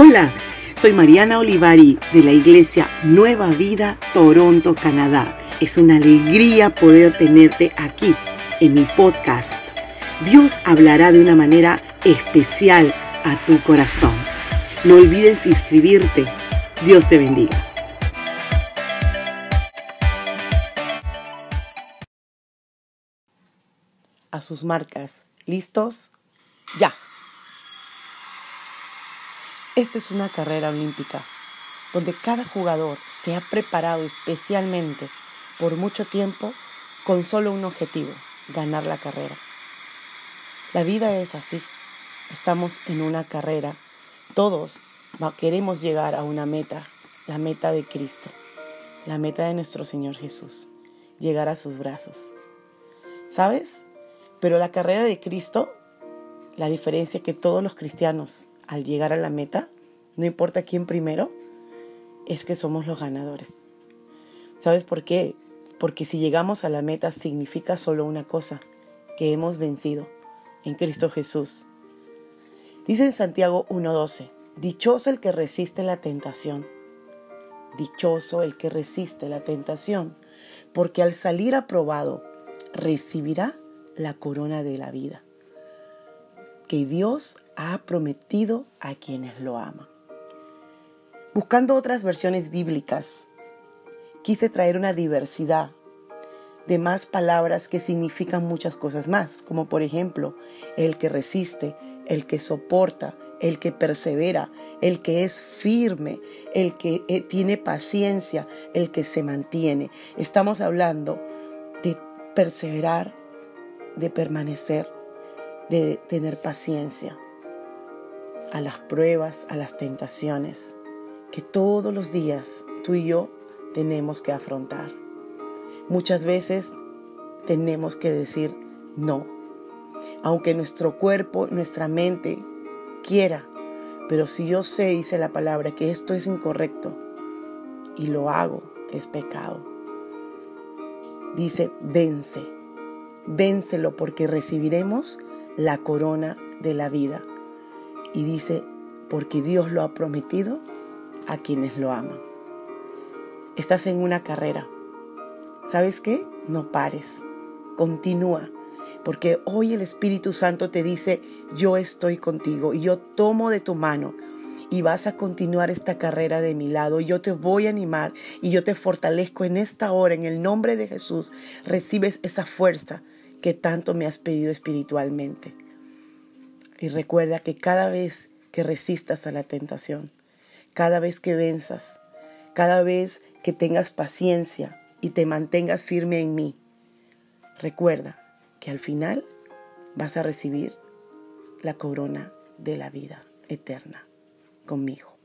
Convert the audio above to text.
Hola, soy Mariana Olivari de la Iglesia Nueva Vida, Toronto, Canadá. Es una alegría poder tenerte aquí en mi podcast. Dios hablará de una manera especial a tu corazón. No olvides inscribirte. Dios te bendiga. A sus marcas. ¿Listos? Ya. Esta es una carrera olímpica donde cada jugador se ha preparado especialmente por mucho tiempo con solo un objetivo, ganar la carrera. La vida es así. Estamos en una carrera. Todos queremos llegar a una meta, la meta de Cristo, la meta de nuestro Señor Jesús, llegar a sus brazos. ¿Sabes? Pero la carrera de Cristo, la diferencia es que todos los cristianos al llegar a la meta, no importa quién primero, es que somos los ganadores. ¿Sabes por qué? Porque si llegamos a la meta significa solo una cosa, que hemos vencido en Cristo Jesús. Dice en Santiago 1.12, dichoso el que resiste la tentación. Dichoso el que resiste la tentación, porque al salir aprobado recibirá la corona de la vida que Dios ha prometido a quienes lo aman. Buscando otras versiones bíblicas, quise traer una diversidad de más palabras que significan muchas cosas más, como por ejemplo el que resiste, el que soporta, el que persevera, el que es firme, el que eh, tiene paciencia, el que se mantiene. Estamos hablando de perseverar, de permanecer, de tener paciencia a las pruebas, a las tentaciones que todos los días tú y yo tenemos que afrontar. Muchas veces tenemos que decir no, aunque nuestro cuerpo, nuestra mente quiera, pero si yo sé, dice la palabra, que esto es incorrecto y lo hago, es pecado. Dice, vence, vénselo porque recibiremos la corona de la vida. Y dice, porque Dios lo ha prometido a quienes lo aman. Estás en una carrera. ¿Sabes qué? No pares. Continúa. Porque hoy el Espíritu Santo te dice, yo estoy contigo y yo tomo de tu mano y vas a continuar esta carrera de mi lado. Yo te voy a animar y yo te fortalezco en esta hora, en el nombre de Jesús. Recibes esa fuerza que tanto me has pedido espiritualmente. Y recuerda que cada vez que resistas a la tentación, cada vez que venzas, cada vez que tengas paciencia y te mantengas firme en mí, recuerda que al final vas a recibir la corona de la vida eterna conmigo.